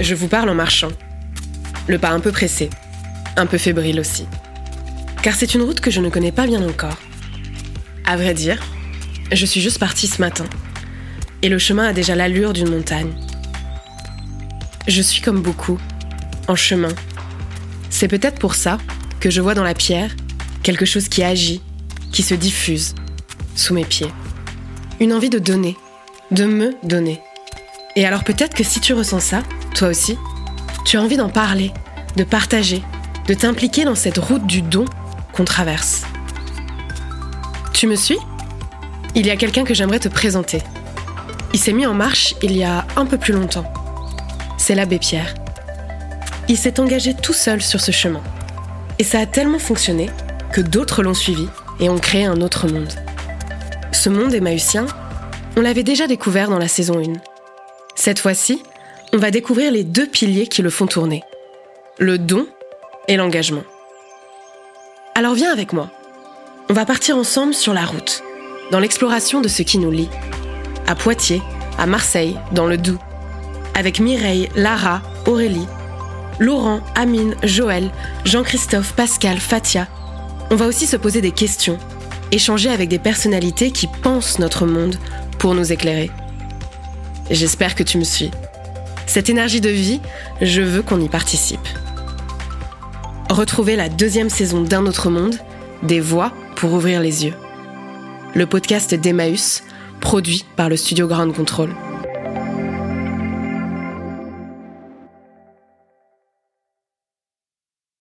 Je vous parle en marchant. Le pas un peu pressé, un peu fébrile aussi. Car c'est une route que je ne connais pas bien encore. À vrai dire, je suis juste partie ce matin. Et le chemin a déjà l'allure d'une montagne. Je suis comme beaucoup, en chemin. C'est peut-être pour ça que je vois dans la pierre quelque chose qui agit, qui se diffuse sous mes pieds. Une envie de donner, de me donner. Et alors peut-être que si tu ressens ça, toi aussi, tu as envie d'en parler, de partager, de t'impliquer dans cette route du don qu'on traverse. Tu me suis? Il y a quelqu'un que j'aimerais te présenter. Il s'est mis en marche il y a un peu plus longtemps. C'est l'abbé Pierre. Il s'est engagé tout seul sur ce chemin. Et ça a tellement fonctionné que d'autres l'ont suivi et ont créé un autre monde. Ce monde émaüsien, on l'avait déjà découvert dans la saison 1. Cette fois-ci, on va découvrir les deux piliers qui le font tourner. Le don et l'engagement. Alors viens avec moi. On va partir ensemble sur la route, dans l'exploration de ce qui nous lie. À Poitiers, à Marseille, dans le Doubs. Avec Mireille, Lara, Aurélie, Laurent, Amine, Joël, Jean-Christophe, Pascal, Fatia. On va aussi se poser des questions, échanger avec des personnalités qui pensent notre monde pour nous éclairer. J'espère que tu me suis. Cette énergie de vie, je veux qu'on y participe. Retrouvez la deuxième saison d'Un autre monde, des voix pour ouvrir les yeux. Le podcast d'Emmaüs, produit par le studio Ground Control.